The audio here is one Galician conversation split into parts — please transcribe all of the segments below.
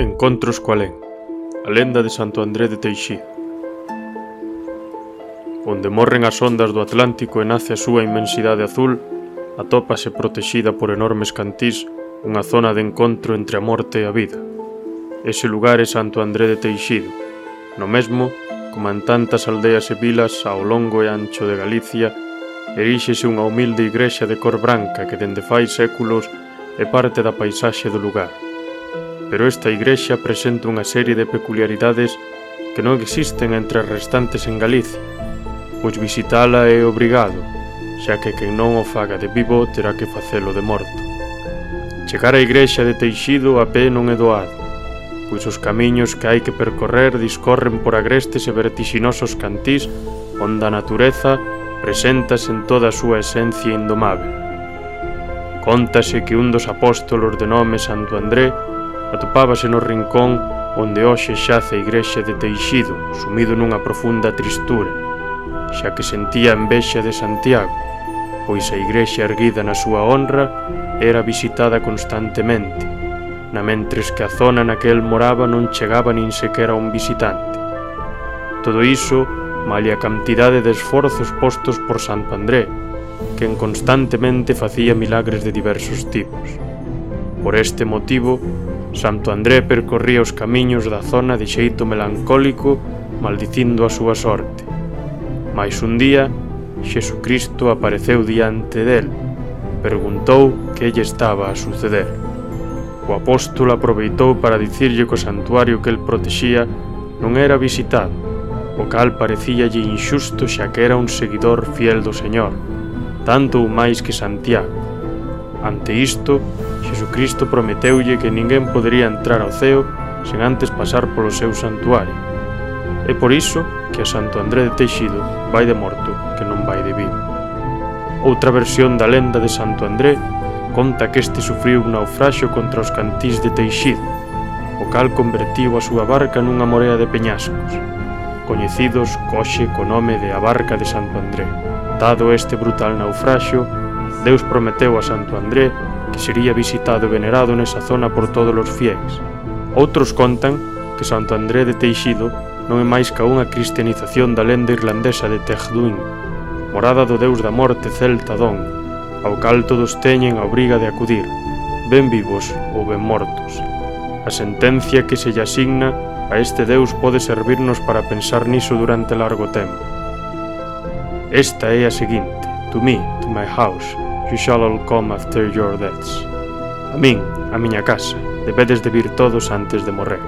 Encontros co alén A lenda de Santo André de Teixido Onde morren as ondas do Atlántico e nace a súa inmensidade azul Atópase protexida por enormes cantís Unha zona de encontro entre a morte e a vida Ese lugar é Santo André de Teixido No mesmo, como en tantas aldeas e vilas ao longo e ancho de Galicia Eríxese unha humilde igrexa de cor branca que dende fai séculos é parte da paisaxe do lugar pero esta igrexa presenta unha serie de peculiaridades que non existen entre as restantes en Galicia, pois visitala é obrigado, xa que quen non o faga de vivo terá que facelo de morto. Chegar á igrexa de Teixido a pé non é doado, pois os camiños que hai que percorrer discorren por agrestes e vertixinosos cantís onde a natureza presentas en toda a súa esencia indomável. Contase que un dos apóstolos de nome Santo André atopábase no rincón onde hoxe xace a igrexa de Teixido, sumido nunha profunda tristura, xa que sentía envexa de Santiago, pois a igrexa erguida na súa honra era visitada constantemente, na mentres que a zona naquel moraba non chegaba nin sequera un visitante. Todo iso, malia a cantidade de esforzos postos por Santo André, quen constantemente facía milagres de diversos tipos. Por este motivo, Santo André percorría os camiños da zona de xeito melancólico, maldicindo a súa sorte. Mais un día, Xesucristo apareceu diante del, preguntou que lle estaba a suceder. O apóstolo aproveitou para dicirlle que o santuario que el protexía non era visitado, o cal parecíalle inxusto xa que era un seguidor fiel do Señor, tanto ou máis que Santiago. Ante isto, Xesucristo prometeulle que ninguén podería entrar ao ceo sen antes pasar polo seu santuario. É por iso que a Santo André de Teixido vai de morto, que non vai de vivo. Outra versión da lenda de Santo André conta que este sufriu un naufraxo contra os cantís de Teixido, o cal convertiu a súa barca nunha morea de peñascos, coñecidos coxe co nome de a barca de Santo André. Dado este brutal naufraxio, Deus prometeu a Santo André que sería visitado e venerado nesa zona por todos os fiéis. Outros contan que Santo André de Teixido non é máis ca unha cristianización da lenda irlandesa de Teghduin, morada do deus da morte celta Don, ao cal todos teñen a obriga de acudir, ben vivos ou ben mortos. A sentencia que se lle asigna a este deus pode servirnos para pensar niso durante largo tempo. Esta é a seguinte, To me, to my house, you shall all come after your deaths. A min, a miña casa, debedes de vir todos antes de morrer.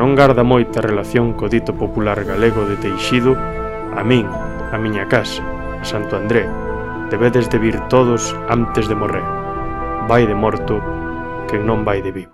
Non garda moita relación co dito popular galego de Teixido, a min, a miña casa, a Santo André, debedes de vir todos antes de morrer. Vai de morto, que non vai de vivo.